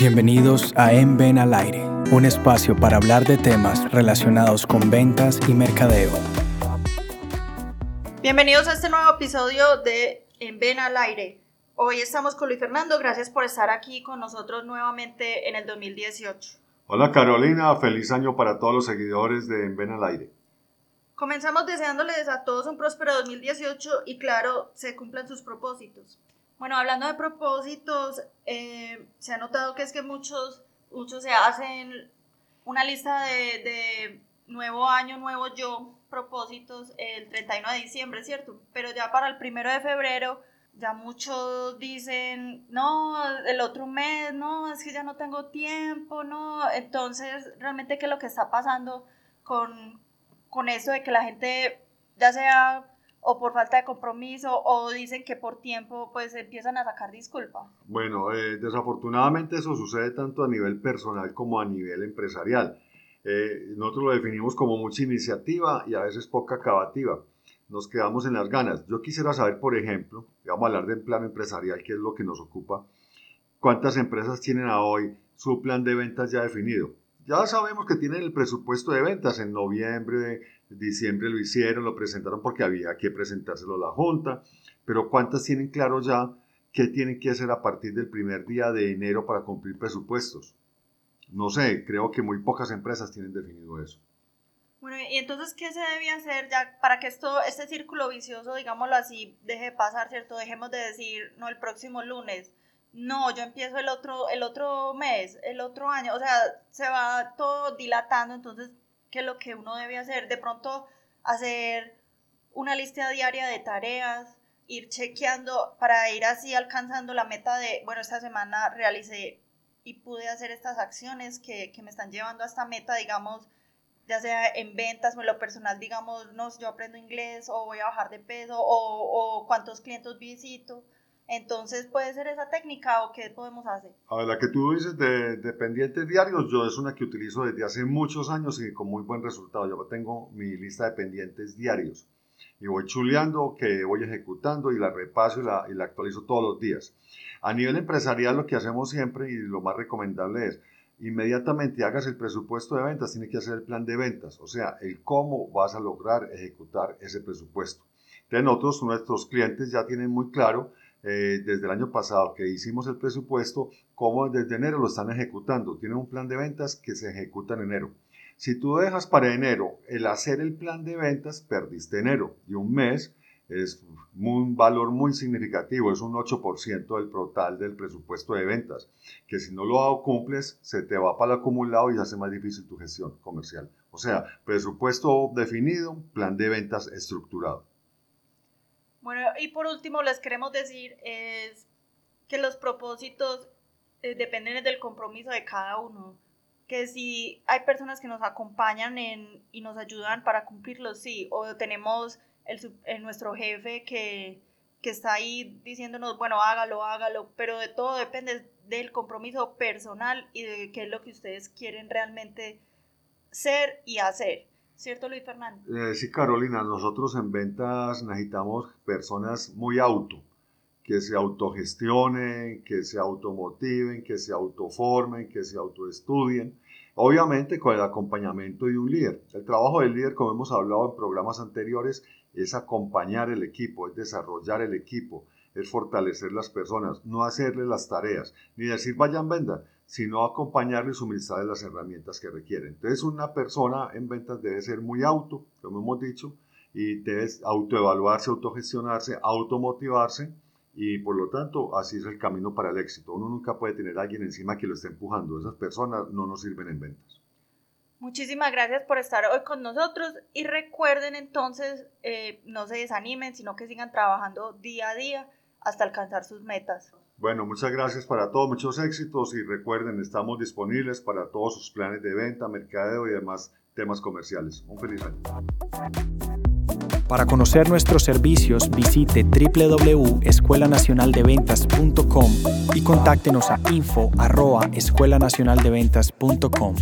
Bienvenidos a En Ven al Aire, un espacio para hablar de temas relacionados con ventas y mercadeo. Bienvenidos a este nuevo episodio de En Ven al Aire. Hoy estamos con Luis Fernando, gracias por estar aquí con nosotros nuevamente en el 2018. Hola Carolina, feliz año para todos los seguidores de En Ven al Aire. Comenzamos deseándoles a todos un próspero 2018 y claro, se cumplan sus propósitos. Bueno, hablando de propósitos, eh, se ha notado que es que muchos, muchos se hacen una lista de, de nuevo año, nuevo yo, propósitos el 31 de diciembre, ¿cierto? Pero ya para el primero de febrero, ya muchos dicen, no, el otro mes, no, es que ya no tengo tiempo, no. Entonces, realmente, ¿qué es lo que está pasando con, con eso de que la gente, ya sea o por falta de compromiso o dicen que por tiempo pues empiezan a sacar disculpa? Bueno, eh, desafortunadamente eso sucede tanto a nivel personal como a nivel empresarial. Eh, nosotros lo definimos como mucha iniciativa y a veces poca acabativa. Nos quedamos en las ganas. Yo quisiera saber, por ejemplo, vamos a hablar del plan empresarial, que es lo que nos ocupa, cuántas empresas tienen a hoy su plan de ventas ya definido. Ya sabemos que tienen el presupuesto de ventas en noviembre, diciembre lo hicieron, lo presentaron porque había que presentárselo a la Junta, pero ¿cuántas tienen claro ya qué tienen que hacer a partir del primer día de enero para cumplir presupuestos? No sé, creo que muy pocas empresas tienen definido eso. Bueno, y entonces, ¿qué se debe hacer ya para que esto, este círculo vicioso, digámoslo así, deje de pasar, ¿cierto? Dejemos de decir, no, el próximo lunes, no, yo empiezo el otro, el otro mes, el otro año, o sea, se va todo dilatando, entonces qué es lo que uno debe hacer. De pronto hacer una lista diaria de tareas, ir chequeando para ir así alcanzando la meta de, bueno, esta semana realicé y pude hacer estas acciones que, que me están llevando a esta meta, digamos, ya sea en ventas o en lo personal, digamos, no, yo aprendo inglés o voy a bajar de peso o, o cuántos clientes visito. Entonces, ¿puede ser esa técnica o qué podemos hacer? A ver, la que tú dices de, de, pendientes diarios, yo es una que utilizo desde hace muchos años y con muy buen resultado. Yo tengo mi lista de pendientes diarios y voy chuleando, que voy ejecutando y la repaso y la, actualizo todos los días. A nivel empresarial, lo que hacemos siempre y lo más recomendable es inmediatamente hagas el presupuesto de ventas, tienes que hacer el plan de ventas, o sea, el cómo vas a lograr ejecutar ese presupuesto. Entonces, nosotros, nuestros clientes ya tienen muy claro eh, desde el año pasado que hicimos el presupuesto, cómo desde enero lo están ejecutando. Tienen un plan de ventas que se ejecuta en enero. Si tú dejas para enero el hacer el plan de ventas, perdiste enero y un mes es un valor muy significativo, es un 8% del total del presupuesto de ventas, que si no lo cumples, se te va para el acumulado y hace más difícil tu gestión comercial. O sea, presupuesto definido, plan de ventas estructurado. Bueno, y por último les queremos decir es que los propósitos eh, dependen del compromiso de cada uno. Que si hay personas que nos acompañan en, y nos ayudan para cumplirlos, sí. O tenemos el, nuestro jefe que, que está ahí diciéndonos, bueno, hágalo, hágalo. Pero de todo depende del compromiso personal y de qué es lo que ustedes quieren realmente ser y hacer. ¿Cierto, Luis Fernando? Eh, sí, Carolina, nosotros en ventas necesitamos personas muy auto, que se autogestionen, que se automotiven, que se autoformen, que se autoestudien, obviamente con el acompañamiento de un líder. El trabajo del líder, como hemos hablado en programas anteriores, es acompañar el equipo, es desarrollar el equipo, es fortalecer las personas, no hacerle las tareas, ni decir vayan, vendan, sino acompañarle y suministrarle las herramientas que requieren. Entonces, una persona en ventas debe ser muy auto, como hemos dicho, y debe autoevaluarse, autogestionarse, automotivarse, y por lo tanto, así es el camino para el éxito. Uno nunca puede tener a alguien encima que lo esté empujando. Esas personas no nos sirven en ventas. Muchísimas gracias por estar hoy con nosotros y recuerden entonces, eh, no se desanimen, sino que sigan trabajando día a día hasta alcanzar sus metas. Bueno, muchas gracias para todos, muchos éxitos y recuerden, estamos disponibles para todos sus planes de venta, mercadeo y demás temas comerciales. Un feliz año. Para conocer nuestros servicios, visite www.escuelanacionaldeventas.com y contáctenos a info@escuelanacionaldeventas.com.